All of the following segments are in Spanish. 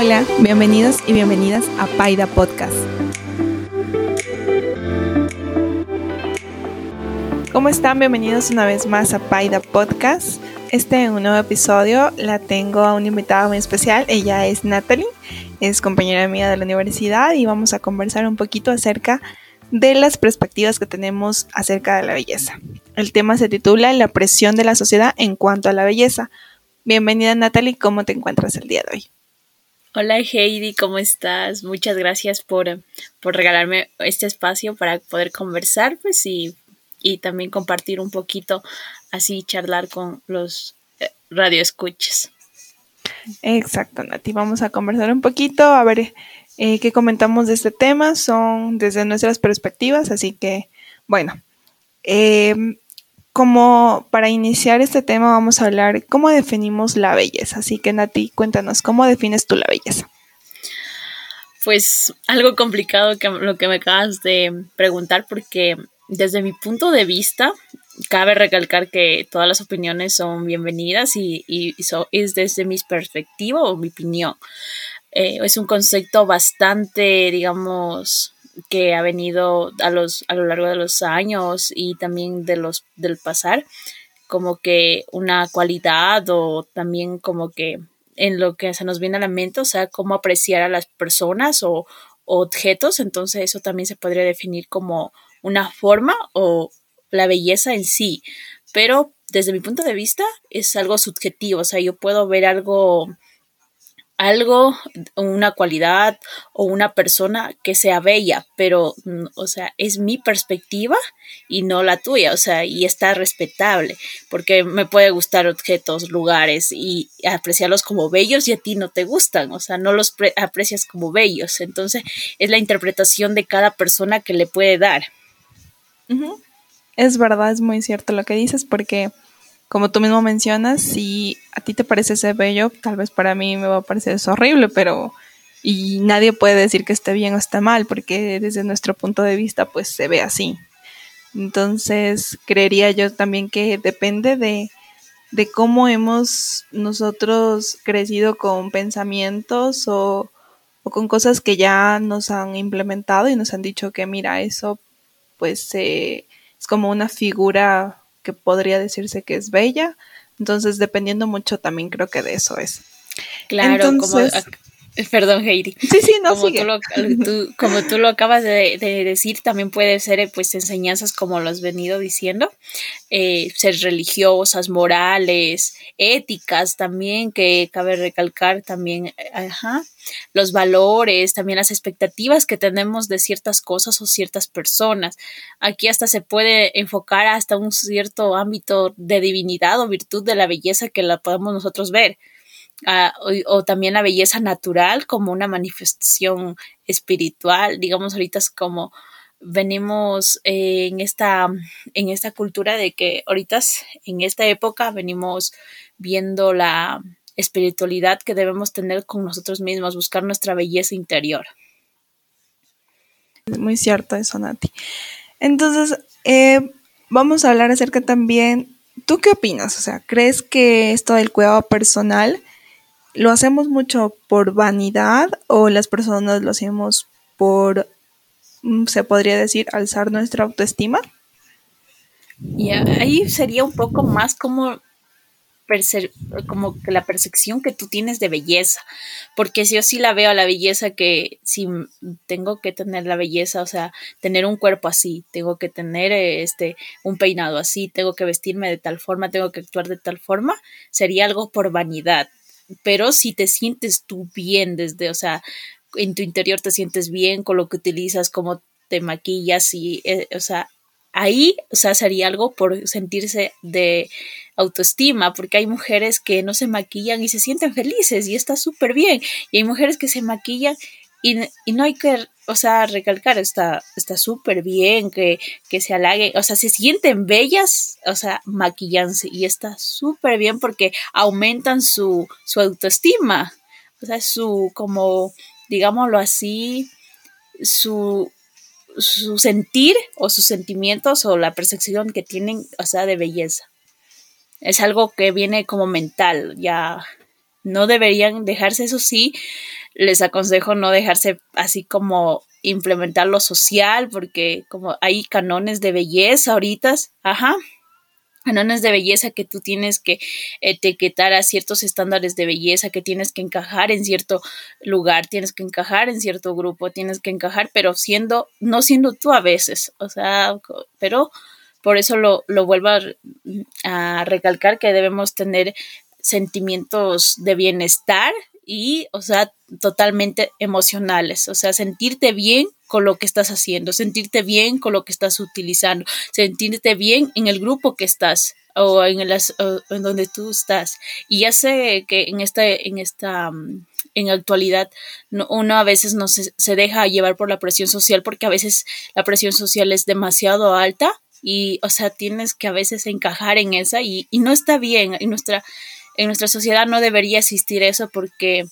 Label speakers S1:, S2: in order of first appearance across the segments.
S1: Hola, bienvenidos y bienvenidas a Paida Podcast. ¿Cómo están? Bienvenidos una vez más a Paida Podcast. Este es un nuevo episodio la tengo a una invitada muy especial. Ella es Natalie, es compañera mía de la universidad y vamos a conversar un poquito acerca de las perspectivas que tenemos acerca de la belleza. El tema se titula La presión de la sociedad en cuanto a la belleza. Bienvenida Natalie, ¿cómo te encuentras el día de hoy?
S2: Hola Heidi, ¿cómo estás? Muchas gracias por, por regalarme este espacio para poder conversar pues, y, y también compartir un poquito, así charlar con los eh, radioescuchas.
S1: Exacto, Nati. Vamos a conversar un poquito, a ver eh, qué comentamos de este tema. Son desde nuestras perspectivas, así que, bueno, em, como para iniciar este tema vamos a hablar cómo definimos la belleza. Así que Nati, cuéntanos, ¿cómo defines tú la belleza?
S2: Pues algo complicado que lo que me acabas de preguntar porque desde mi punto de vista cabe recalcar que todas las opiniones son bienvenidas y, y, es desde mi perspectiva o mi opinión. Eh, es un concepto bastante, digamos, que ha venido a, los, a lo largo de los años y también de los, del pasar, como que una cualidad o también como que en lo que se nos viene a la mente, o sea, cómo apreciar a las personas o, objetos, entonces eso también se podría definir como una forma o la belleza en sí, pero desde mi punto de vista es algo subjetivo, o sea, yo puedo ver algo algo, una cualidad o una persona que sea bella, pero, mm, o sea, es mi perspectiva y no la tuya, o sea, y está respetable, porque me puede gustar objetos, lugares y apreciarlos como bellos y a ti no te gustan, o sea, no los aprecias como bellos, entonces es la interpretación de cada persona que le puede dar.
S1: Es verdad, es muy cierto lo que dices, porque como tú mismo mencionas, si a ti te parece ser bello, tal vez para mí me va a parecer eso horrible, pero y nadie puede decir que esté bien o está mal, porque desde nuestro punto de vista pues se ve así. Entonces, creería yo también que depende de, de cómo hemos nosotros crecido con pensamientos o, o, con cosas que ya nos han implementado y nos han dicho que mira, eso pues es como una figura que podría decirse que es bella. Entonces, dependiendo mucho también creo que de eso es.
S2: Claro, como, perdón, Heidi.
S1: Sí, sí, no,
S2: como, tú lo, como tú lo acabas de, decir, también puede ser pues enseñanzas como lo has venido diciendo, eh, ser religiosas, morales, éticas también, que cabe recalcar también, eh, ajá, los valores, también las expectativas que tenemos de ciertas cosas o ciertas personas. Aquí hasta se puede enfocar hasta un cierto ámbito de divinidad o virtud de la belleza que la podemos nosotros ver. Ah, o, también la belleza natural como una manifestación espiritual, digamos ahorita como venimos en esta en esta cultura de que ahorita en esta época venimos viendo la espiritualidad que debemos tener con nosotros mismos, buscar nuestra belleza interior.
S1: Muy cierto eso, Nati. Entonces, eh, vamos a hablar acerca también, ¿tú qué opinas? O sea, ¿crees que esto del cuidado personal lo hacemos mucho por vanidad o las personas lo hacemos por, mm, se podría decir, alzar nuestra autoestima?
S2: Y ahí sería un poco más como como que la percepción que tú tienes de belleza, porque si yo sí la veo la belleza que si tengo que tener la belleza, o sea, tener un cuerpo así, tengo que tener este un peinado así, tengo que vestirme de tal forma, tengo que actuar de tal forma, sería algo por vanidad. Pero si te sientes tú bien desde, o sea, en tu interior te sientes bien con lo que utilizas, cómo te maquillas y, eh, o sea, ahí, o sea, sería algo por sentirse de autoestima, porque hay mujeres que no se maquillan y se sienten felices y está súper bien. Y hay mujeres que se maquillan y, no hay que, o sea, recalcar, está súper bien que, que se halaguen, o sea, se sienten bellas, o sea, maquillanse y está súper bien porque aumentan su, su autoestima, o sea, su, como, digámoslo así, su, su sentir o sus sentimientos o la percepción que tienen, o sea, de belleza. Es algo que viene como mental, ya no deberían dejarse, eso sí, les aconsejo no dejarse así como implementar lo social, porque como hay canones de belleza ahorita, ajá, canones de belleza que tú tienes que etiquetar a ciertos estándares de belleza, que tienes que encajar en cierto lugar, tienes que encajar en cierto grupo, tienes que encajar, pero siendo, no siendo tú a veces, o sea, pero por eso lo, lo vuelvo a, a recalcar que debemos tener sentimientos de bienestar y, o sea, totalmente emocionales, o sea, sentirte bien con lo que estás haciendo, sentirte bien con lo que estás utilizando, sentirte bien en el grupo que estás o en, el, en donde tú estás. Y ya sé que en esta, en esta, mm, en actualidad, uno a veces no se, se deja llevar por la presión social porque a veces la presión social es demasiado alta y, o sea, tienes que a veces encajar en esa y, y no está bien. Y nuestra, en nuestra sociedad no debería existir eso porque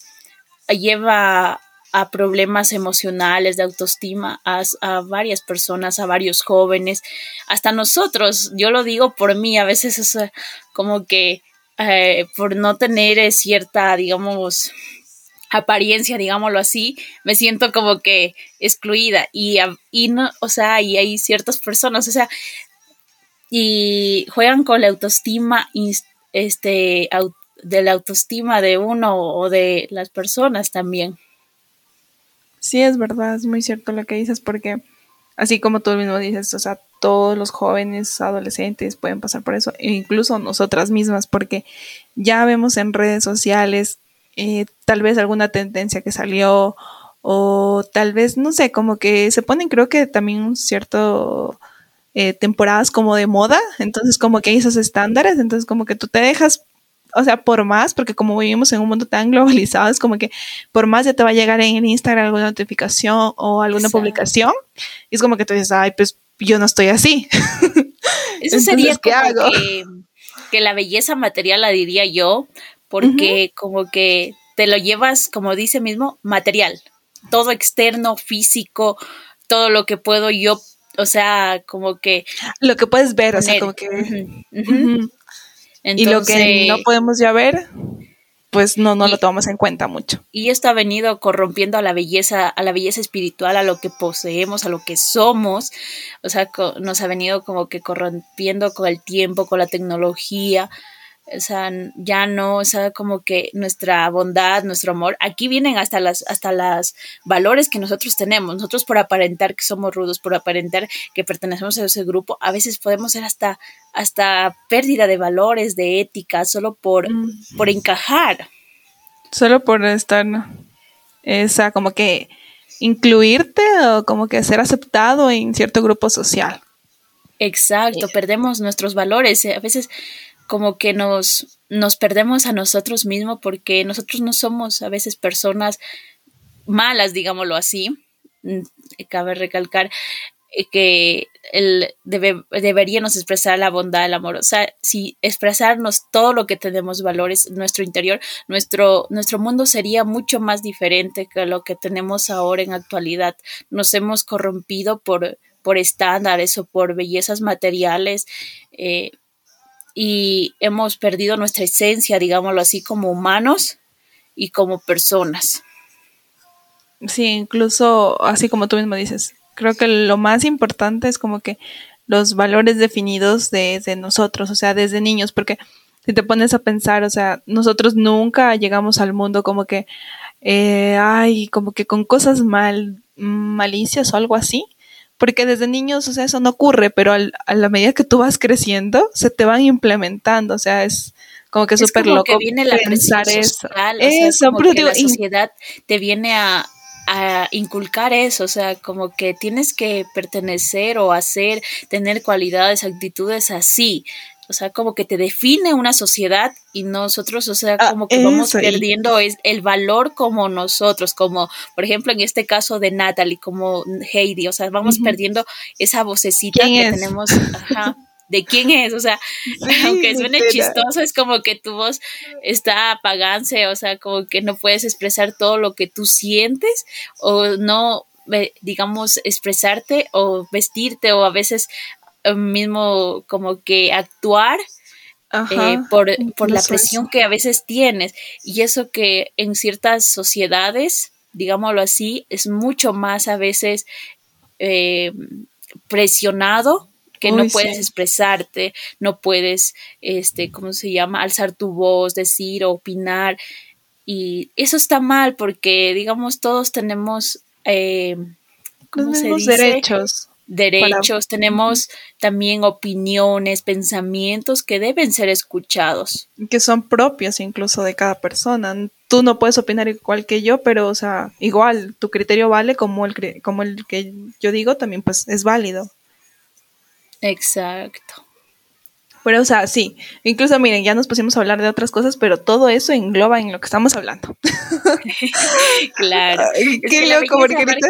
S2: lleva a problemas emocionales de autoestima a, varias personas, a varios jóvenes, hasta nosotros. Yo lo digo por mí, a veces es eh, como que eh, por no tener cierta, digamos, apariencia, digámoslo así, me siento como que excluida y, y no, o sea, y hay ciertas personas, o sea, y juegan con la autoestima este, de la autoestima de uno o de las personas también.
S1: Sí, es verdad, es muy cierto lo que dices, porque así como tú mismo dices, o sea, todos los jóvenes, adolescentes pueden pasar por eso, e incluso nosotras mismas, porque ya vemos en redes sociales eh, tal vez alguna tendencia que salió, o tal vez, no sé, como que se ponen, creo que también un cierto eh, temporadas como de moda, entonces como que hay esos estándares, entonces como que tú te dejas, o sea, por más, porque como vivimos en un mundo tan globalizado, es como que por más ya te va a llegar en Instagram alguna notificación o alguna publicación, y es como que tú dices, ay, pues yo no estoy así.
S2: Eso sería como Que, que, la belleza material la diría yo, porque como que te lo llevas, como dice mismo, material, todo externo, físico, todo lo que puedo yo o sea, como que...
S1: Lo que puedes ver, o sea, como que... y lo que no podemos ya ver, pues no, no lo tomamos en cuenta mucho.
S2: Y esto ha venido corrompiendo a la belleza, a la belleza espiritual, a lo que poseemos, a lo que somos. O sea, nos ha venido como que corrompiendo con el tiempo, con la tecnología o sea, ya no, o sea, como que nuestra bondad, nuestro amor, aquí vienen hasta las, hasta las valores que nosotros tenemos. Nosotros por aparentar que somos rudos, por aparentar que pertenecemos a ese grupo, a veces podemos ser hasta, hasta pérdida de valores, de ética, solo por, por encajar.
S1: Solo por estar, ¿no? O sea, como que incluirte o como que ser aceptado en cierto grupo social.
S2: Exacto, perdemos nuestros valores. A veces como que nos, nos perdemos a nosotros mismos porque nosotros no somos a veces personas malas, digámoslo así. Mm, cabe recalcar eh, que el, deberíamos expresar la bondad, el amor, o sea, si expresarnos todo lo que tenemos valores en nuestro interior, nuestro, nuestro mundo sería mucho más diferente que lo que tenemos ahora en actualidad. Nos hemos corrompido por, por estándares o por bellezas materiales. Eh, y hemos perdido nuestra esencia, digámoslo así, como humanos y como personas.
S1: Sí, incluso así como tú mismo dices, creo que lo más importante es como que los valores definidos desde nosotros, o sea, desde niños, porque si te pones a pensar, o sea, nosotros nunca llegamos al mundo como que, eh, ay, como que con cosas mal, malicias o algo así, porque desde niños, o sea, eso no ocurre, pero a la medida que tú vas creciendo, se te van implementando, o sea, es como que súper loco
S2: que viene la pensar eso. eso, como que la sociedad te viene a, a inculcar eso, o sea, como que tienes que pertenecer o hacer, tener cualidades, actitudes así, o sea, como que te define una sociedad y nosotros, o sea, ah, como que vamos perdiendo es el valor como nosotros, como por ejemplo en este caso de Natalie, como Heidi, o sea, vamos perdiendo esa vocecita que tenemos, ajá, de quién es, o sea, aunque suene chistoso, es como que tu voz está apagándose, o sea, como que no puedes expresar todo lo que tú sientes o no digamos, expresarte o vestirte o a veces mismo como que actuar eh, por, por la presión que a veces tienes. Y eso que en ciertas sociedades, digámoslo así, es mucho más a veces eh, presionado que no puedes expresarte, no puedes, este, ¿cómo se llama?, alzar tu voz, decir, opinar. Y eso está mal porque, digamos, todos tenemos, eh,
S1: ¿cómo se dice? derechos.
S2: Derechos, tenemos también opiniones, pensamientos que deben ser escuchados.
S1: Que son propios incluso de cada persona. Tú no puedes opinar igual que yo, pero, o sea, igual, tu criterio vale como el, como el que yo digo, también pues es válido.
S2: Exacto.
S1: Pero, o sea, sí, incluso miren, ya nos pusimos a hablar de otras cosas, pero todo eso engloba en lo que estamos hablando.
S2: claro.
S1: qué loco, porque ahorita...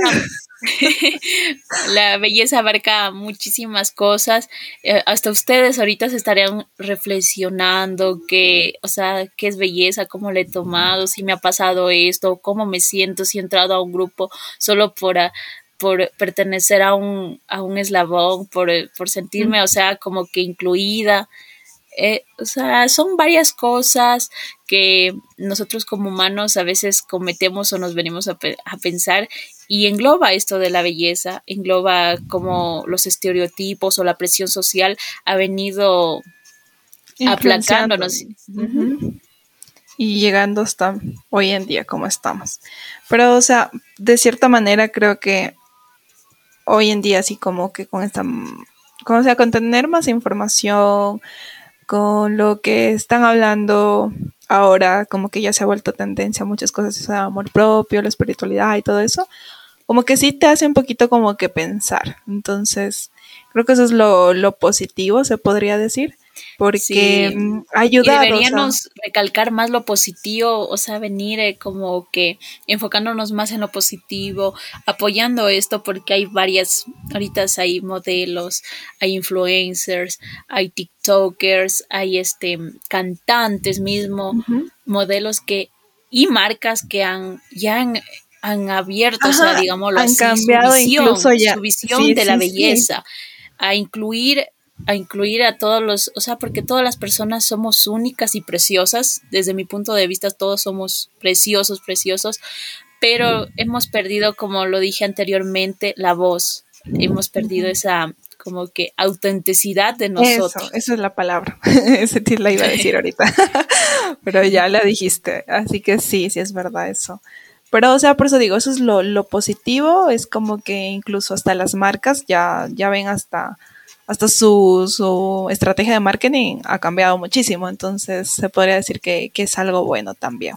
S2: la belleza abarca muchísimas cosas. Eh, hasta ustedes ahorita se estarían reflexionando que, o sea, qué es belleza, cómo le he tomado, si me ha pasado esto, cómo me siento, si he entrado a un grupo solo por, por pertenecer a un, a un eslabón, por, por sentirme, o sea, como que incluida. Eh, o sea, son varias cosas que nosotros como humanos a veces cometemos o nos venimos a, a, pensar y engloba esto de la belleza, engloba como los estereotipos o la presión social ha venido aplacándonos.
S1: Y llegando hasta hoy en día como estamos. Pero, o sea, de cierta manera creo que hoy en día, así como que con esta, como sea, con tener más información, con lo que están hablando ahora, como que ya se ha vuelto tendencia a muchas cosas, eso de amor propio, la espiritualidad y todo eso, como que sí te hace un poquito como que pensar. Entonces, creo que eso es lo, lo positivo, se podría decir porque mm, ayuda
S2: deberíamos recalcar más lo positivo, o sea, venir eh, como que enfocándonos más en lo positivo, apoyando esto porque hay varias, ahorita hay modelos, hay influencers, hay TikTokers, hay este cantantes mismo, modelos que y marcas que han ya han, abierto, o sea, digámoslo
S1: han cambiado su visión, incluso ya.
S2: su visión de la belleza, a incluir a incluir a todos los, o sea, porque todas las personas somos únicas y preciosas, desde mi punto de vista todos somos preciosos, preciosos, pero hemos perdido, como lo dije anteriormente, la voz, hemos perdido esa como que autenticidad de nosotros.
S1: Eso, esa es la palabra, ese la iba a decir ahorita, pero ya la dijiste, así que sí, sí es verdad eso. Pero, o sea, por eso digo, eso es lo, lo positivo, es como que incluso hasta las marcas ya, ya ven hasta hasta su, su, estrategia de marketing ha cambiado muchísimo, entonces se podría decir que, es algo bueno también.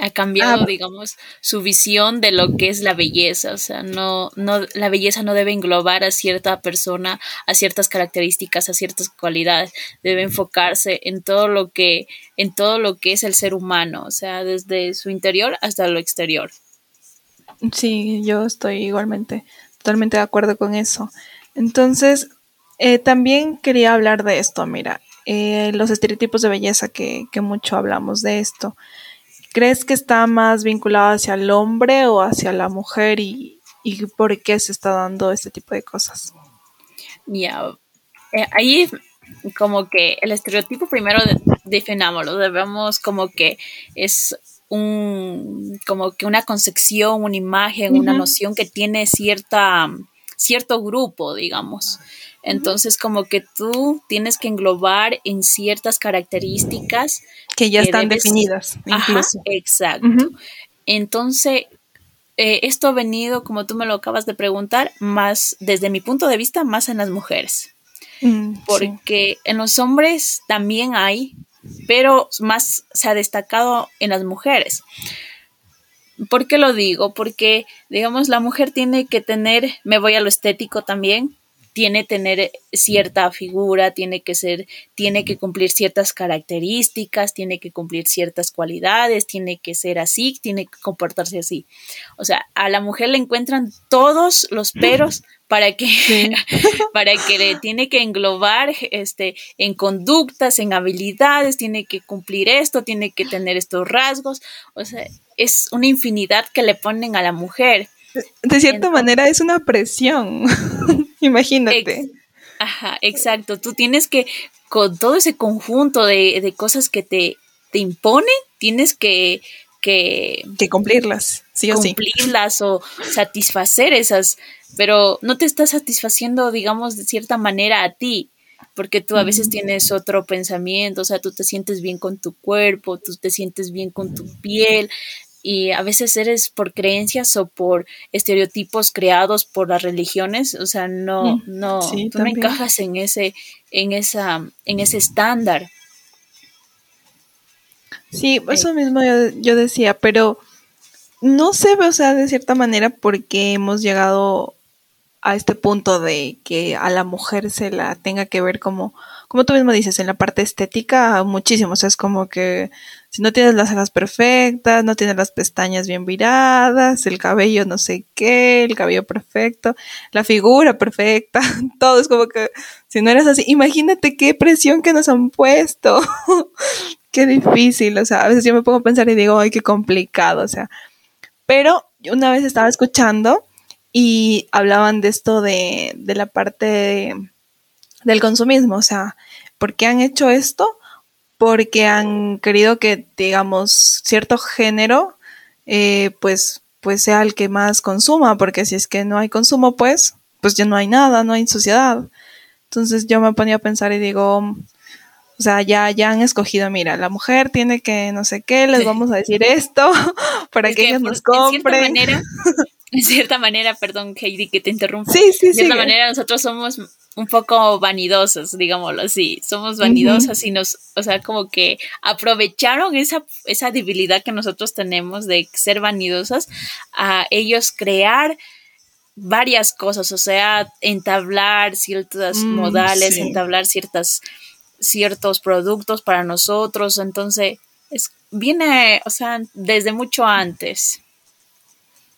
S2: Ha cambiado, ah, digamos, su visión de lo que es la belleza, o sea, no, no, la belleza no debe englobar a cierta persona, a ciertas características, a ciertas cualidades, debe enfocarse en todo lo que, en todo lo que es el ser humano, o sea, desde su interior hasta lo exterior.
S1: Sí, yo estoy igualmente, totalmente de acuerdo con eso. Entonces, eh, también quería hablar de esto, mira, eh, los estereotipos de belleza que, mucho hablamos de esto. ¿Crees que está más vinculado hacia el hombre o hacia la mujer y, por qué se está dando este tipo de cosas?
S2: Ya, eh, ahí como que el estereotipo primero definámoslo, debemos como que es un como que una concepción, una imagen, una noción que tiene cierta cierto grupo, digamos. Entonces, como que tú tienes que englobar en ciertas características
S1: que ya están definidas.
S2: Incluso. exacto. Entonces, eh, esto ha venido, como tú me lo acabas de preguntar, más, desde mi punto de vista, más en las mujeres. Mm, Porque en los hombres también hay, pero más se ha destacado en las mujeres. ¿Por qué lo digo? Porque, digamos, la mujer tiene que tener, me voy a lo estético también, tiene que tener cierta figura, tiene que ser, tiene que cumplir ciertas características, tiene que cumplir ciertas cualidades, tiene que ser así, tiene que comportarse así. O sea, a la mujer le encuentran todos los peros para que, para que le tiene que englobar este, en conductas, en habilidades, tiene que cumplir esto, tiene que tener estos rasgos. O sea, es una infinidad que le ponen a la mujer.
S1: De cierta manera es una presión. Imagínate.
S2: Ajá, exacto. Tú tienes que, con todo ese conjunto de, de cosas que te, te imponen, tienes que, que,
S1: que cumplirlas, sí o
S2: cumplirlas o satisfacer esas, pero no te estás satisfaciendo, digamos, de cierta manera a ti, porque tú a veces tienes otro pensamiento, o sea, tú te sientes bien con tu cuerpo, tú te sientes bien con tu piel, y a veces eres por creencias o por estereotipos creados por las religiones, o sea, no, mm, no, tú no encajas en ese, en esa, en ese estándar.
S1: Sí, eso mismo yo, decía, pero no sé, o sea, de cierta manera, porque hemos llegado a este punto de que a la mujer se la tenga que ver como, como tú mismo dices, en la parte estética, muchísimo. O sea, es como que si no tienes las cejas perfectas, no tienes las pestañas bien viradas, el cabello no sé qué, el cabello perfecto, la figura perfecta, todo es como que si no eres así, imagínate qué presión que nos han puesto. qué difícil, o sea, a veces yo me pongo a pensar y digo, ay, qué complicado, o sea. Pero una vez estaba escuchando y hablaban de esto de, de la parte del consumismo, o sea, ¿por qué han hecho esto? Porque han querido que, digamos, cierto género, eh, pues, pues sea el que más consuma, porque si es que no hay consumo, pues, pues ya no hay nada, no hay sociedad. Entonces yo me ponía a pensar y digo, o sea, ya, ya han escogido, mira, la mujer tiene que no sé qué, les vamos a decir esto para que, ellos nos compren.
S2: En cierta manera, en cierta manera, perdón, Heidi, que te interrumpa. Sí, sí, En cierta manera, nosotros somos un poco vanidosos, digámoslo así. Somos vanidosas y nos, o sea, como que aprovecharon esa, esa debilidad que nosotros tenemos de ser vanidosas a ellos crear varias cosas, o sea, entablar ciertas mm, modales, entablar ciertas ciertos productos para nosotros, entonces es, viene, o sea, desde mucho antes.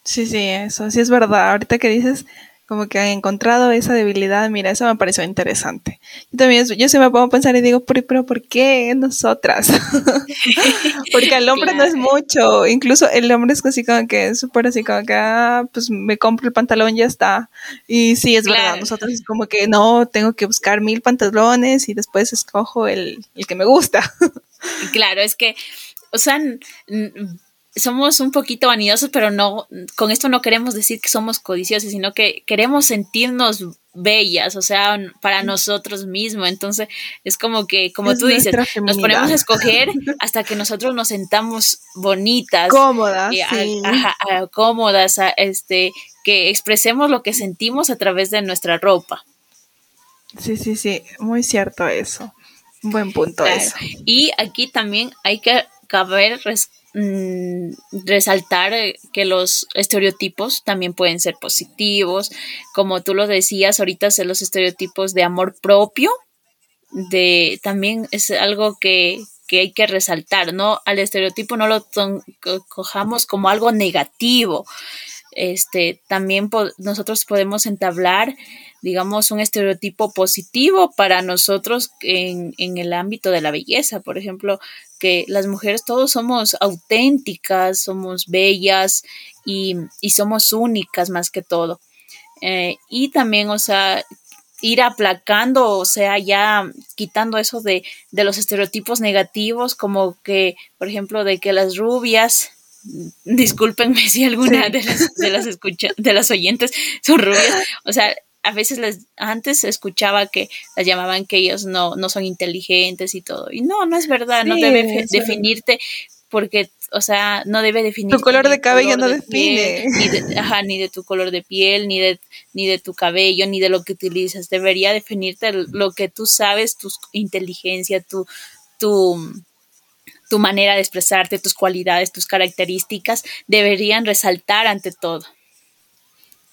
S1: Sí, sí, eso sí es verdad. Ahorita que dices, como que han encontrado esa debilidad, mira, eso me pareció interesante. Yo también, yo se me pongo a pensar y digo, pero, ¿por qué nosotras? Porque el hombre no es mucho, incluso el hombre es así como que es súper así como que, ah, pues me compro el pantalón y ya está. Y sí, es verdad, nosotros es como que no, tengo que buscar mil pantalones y después escojo el, el que me gusta.
S2: claro, es que, o sea, somos un poquito vanidosos, pero no, con esto no queremos decir que somos codiciosos, sino que queremos sentirnos bellas, o sea, para nosotros mismos. Entonces, es como que, como tú dices, nos ponemos a escoger hasta que nosotros nos sentamos bonitas,
S1: cómodas,
S2: cómodas, este, que expresemos lo que sentimos a través de nuestra ropa.
S1: Sí, sí, sí, muy cierto eso. Buen punto eso.
S2: Y aquí también hay que caber Mm, resaltar eh, que los estereotipos también pueden ser positivos, como tú lo decías ahorita, los estereotipos de amor propio, de también es algo que, que hay que resaltar, ¿no? Al estereotipo no lo cojamos como algo negativo. Este, también nosotros podemos entablar, digamos, un estereotipo positivo para nosotros en, en el ámbito de la belleza. Por ejemplo, que las mujeres todos somos auténticas, somos bellas y, somos únicas más que todo. Eh, y también, o sea, ir aplacando, o sea, ya quitando eso de, los estereotipos negativos, como que, por ejemplo, de que las rubias, discúlpenme si alguna de las, de las, de las oyentes son rubias, o sea, a veces les, antes escuchaba que las llamaban que ellos no, no son inteligentes y todo. Y no, no es verdad, no debe definirte porque, o sea, no debe definir.
S1: Tu color de cabello no define.
S2: ni, de, ajá, ni de tu color de piel, ni de, ni de tu cabello, ni de lo que utilizas. Debería definirte lo que tú sabes, tu inteligencia, tu, tu, tu manera de expresarte, tus cualidades, tus características, deberían resaltar ante todo.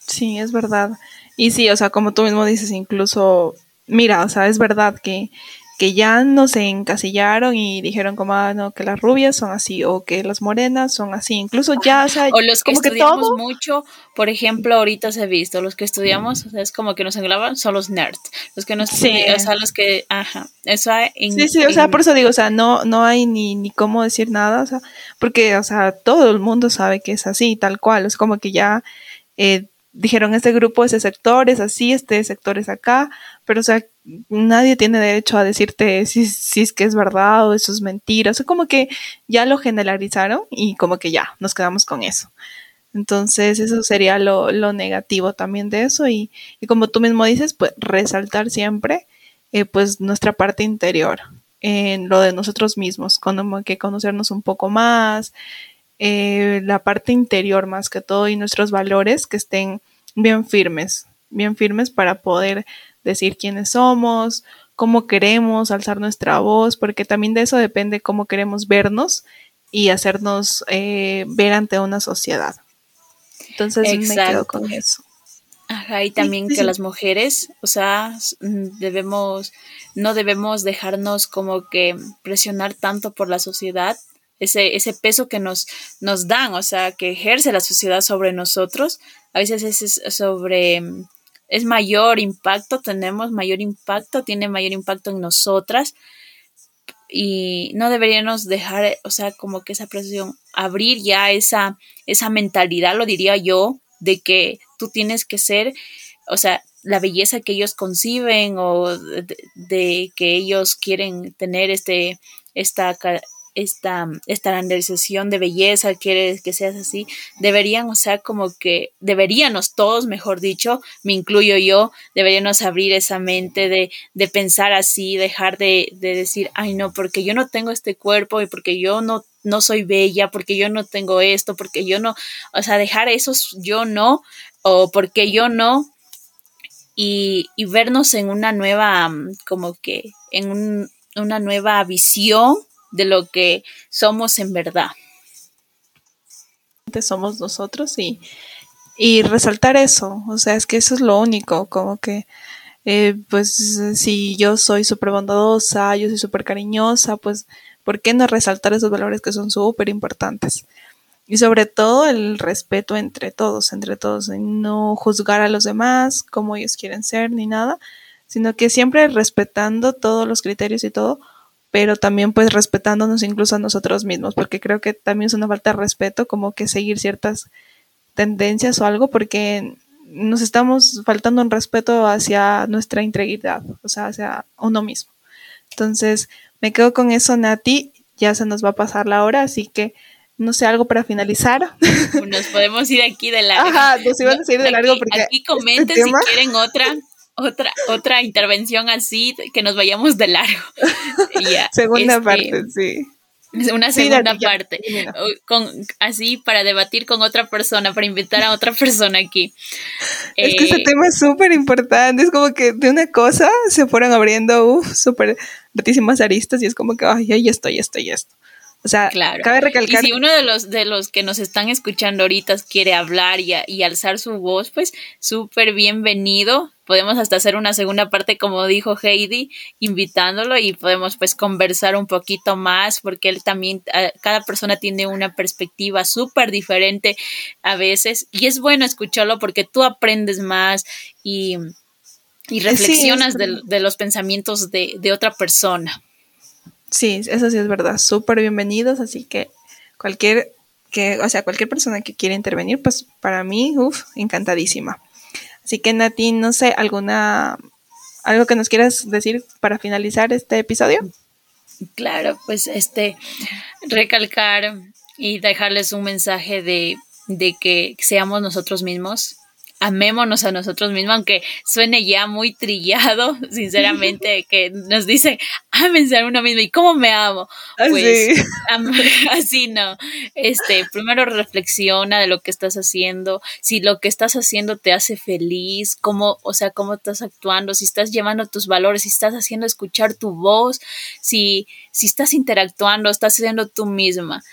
S1: Sí, es verdad. Y sí, o sea, como tú mismo dices, incluso, mira, o sea, es verdad que, que ya no se encasillaron y dijeron como, ah, no, que las rubias son así o que las morenas son así. Incluso ya, o sea,
S2: o los que estudiamos mucho, por ejemplo, ahorita se ha visto, los que estudiamos, o sea, es como que nos engloban, son los nerds. Los que no sí. o sea, los que, ajá, eso
S1: en, Sí, sí, o sea, por eso digo, o sea, no, no hay ni, ni cómo decir nada, o sea, porque, o sea, todo el mundo sabe que es así, tal cual, es como que ya... Eh, dijeron este grupo, ese sector es así, este sector es acá, pero o sea, nadie tiene derecho a decirte si, si es que es verdad o eso es mentira, o sea, como que ya lo generalizaron y como que ya, nos quedamos con eso. Entonces, eso sería lo, lo negativo también de eso y, y, como tú mismo dices, pues resaltar siempre eh, pues nuestra parte interior, en lo de nosotros mismos, como que conocernos un poco más, eh, la parte interior más que todo y nuestros valores que estén bien firmes, bien firmes para poder decir quiénes somos, cómo queremos alzar nuestra voz, porque también de eso depende cómo queremos vernos y hacernos eh, ver ante una sociedad. Entonces me quedo con eso.
S2: Ajá, y también que las mujeres, o sea, debemos, no debemos dejarnos como que presionar tanto por la sociedad, ese, ese peso que nos, nos dan, o sea, que ejerce la sociedad sobre nosotros, a veces es sobre, es mayor impacto, tenemos mayor impacto, tiene mayor impacto en nosotras y no deberíamos dejar, o sea, como que esa presión, abrir ya esa, esa mentalidad, lo diría yo, de que tú tienes que ser, o sea, la belleza que ellos conciben o de, de que ellos quieren tener este, esta esta estandarización de belleza, quieres que seas así, deberían, o sea, como que deberíamos todos, mejor dicho, me incluyo yo, deberíamos abrir esa mente de, de pensar así, dejar de, de, decir, ay no, porque yo no tengo este cuerpo y porque yo no, no soy bella, porque yo no tengo esto, porque yo no, o sea, dejar esos yo no, o porque yo no, y, y vernos en una nueva, como que, en un, una nueva visión de lo que somos en verdad.
S1: Somos nosotros y, y resaltar eso, o sea, es que eso es lo único, como que, eh, pues si yo soy súper bondadosa, yo soy súper cariñosa, pues, ¿por qué no resaltar esos valores que son súper importantes? Y sobre todo el respeto entre todos, entre todos, no juzgar a los demás como ellos quieren ser ni nada, sino que siempre respetando todos los criterios y todo, pero también pues respetándonos incluso a nosotros mismos, porque creo que también es una falta de respeto como que seguir ciertas tendencias o algo, porque nos estamos faltando un respeto hacia nuestra integridad, o sea, hacia uno mismo. Entonces, me quedo con eso, Nati, ya se nos va a pasar la hora, así que no sé, algo para finalizar.
S2: Nos podemos ir aquí de largo.
S1: Ajá, nos iban a ir de largo porque.
S2: Aquí este comenten si quieren otra otra, otra intervención así, que nos vayamos de largo.
S1: segunda este, parte, sí.
S2: Una segunda parte, con, así para debatir con otra persona, para invitar a otra persona aquí.
S1: Es que ese eh, tema es súper importante, es como que de una cosa se fueron abriendo, uff, súper rotísimas aristas y es como que, ay, ahí estoy, estoy, esto. O sea, claro. cabe recalcar.
S2: Y si uno de los, de los que nos están escuchando ahorita quiere hablar y, y alzar su voz, pues súper bienvenido. Podemos hasta hacer una segunda parte, como dijo Heidi, invitándolo y podemos pues conversar un poquito más, porque él también, cada persona tiene una perspectiva súper diferente a veces y es bueno escucharlo porque tú aprendes más y, y reflexionas de, de, los pensamientos de, de otra persona.
S1: Sí, eso sí es verdad. Súper bienvenidos, así que cualquier que, o sea, cualquier persona que quiera intervenir, pues para mí, uff, encantadísima. Así que Nati, no sé, alguna algo que nos quieras decir para finalizar este episodio.
S2: Claro, pues este recalcar y dejarles un mensaje de, de que seamos nosotros mismos, amémonos a nosotros mismos, aunque suene ya muy trillado, sinceramente, que nos dice, ámense a uno mismo, ¿y cómo me amo? Pues así no. Este, primero reflexiona de lo que estás haciendo, si lo que estás haciendo te hace feliz, cómo, o sea, cómo estás actuando, si estás llevando tus valores, si estás haciendo escuchar tu voz, si, si estás interactuando, estás siendo tú misma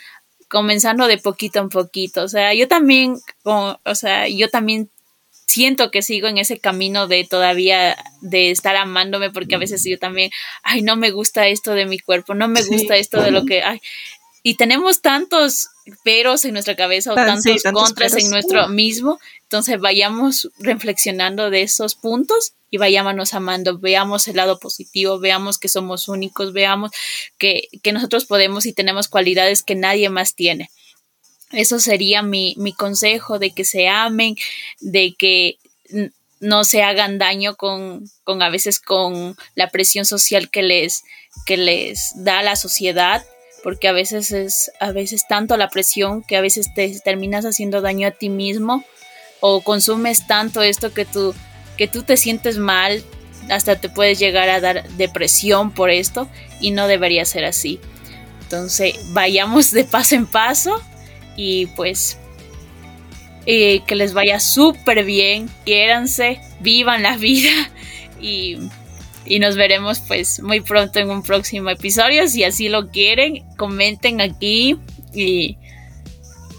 S2: comenzando de poquito en poquito. O sea, yo también, o sea, yo también siento que sigo en ese camino de todavía de estar amándome porque a veces yo también, ay, no me gusta esto de mi cuerpo, no me gusta esto de lo que, ay, y tenemos tantos peros en nuestra cabeza o tantos, contras en nuestro mismo, entonces vayamos reflexionando de esos puntos y vayámonos amando, veamos el lado positivo, veamos que somos únicos, veamos que, que nosotros podemos y tenemos cualidades que nadie más tiene. Eso sería mi, mi consejo, de que se amen, de que no se hagan daño con, con a veces con la presión social que les, que les da la sociedad, porque a veces es a veces tanto la presión que a veces te terminas haciendo daño a ti mismo o consumes tanto esto que tú que tú te sientes mal, hasta te puedes llegar a dar depresión por esto y no debería ser así. Entonces, vayamos de paso en paso y pues eh, que les vaya súper bien, quiéranse, vivan la vida y, y, nos veremos pues muy pronto en un próximo episodio. Si así lo quieren, comenten aquí y,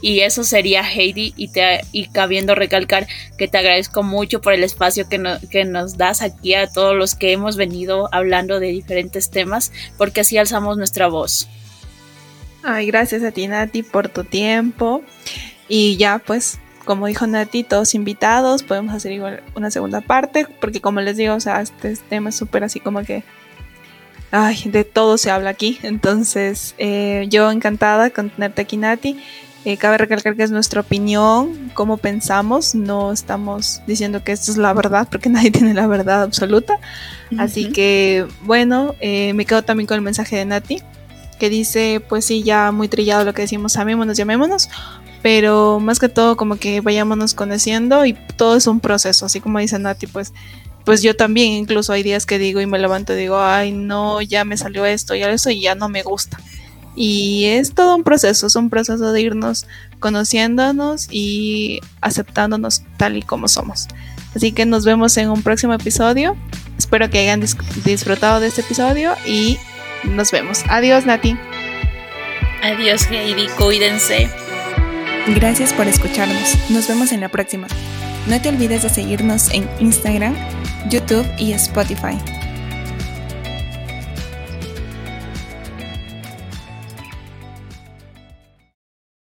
S2: y eso sería Heidi y, te, y cabiendo recalcar que te agradezco mucho por el espacio que, que nos das aquí a todos los que hemos venido hablando de diferentes temas porque así alzamos nuestra voz.
S1: Ay, gracias a ti Nati por tu tiempo. Y ya pues como dijo Nati, todos invitados, podemos hacer igual una segunda parte, porque como les digo, o sea, este tema es súper así como que, ay, de todo se habla aquí, entonces eh, yo encantada con tenerte aquí Nati. Eh, cabe recalcar que es nuestra opinión, cómo pensamos, no estamos diciendo que esto es la verdad, porque nadie tiene la verdad absoluta. Así que, bueno, eh, me quedo también con el mensaje de Nati, que dice, pues sí, ya muy trillado lo que decimos, amémonos, llamémonos, pero más que todo como que vayámonos conociendo y todo es un proceso, así como dice Nati, pues pues yo también incluso hay días que digo y me levanto y digo, ay no, ya me salió esto, ya eso y ya no me gusta. Y es todo un proceso, es un proceso de irnos conociéndonos y aceptándonos tal y como somos. Así que nos vemos en un próximo episodio. Espero que hayan disfrutado de este episodio y nos vemos. Adiós, Nati.
S2: Adiós, Heidi. Cuídense.
S1: Gracias por escucharnos. Nos vemos en la próxima. No te olvides de seguirnos en Instagram, YouTube y Spotify.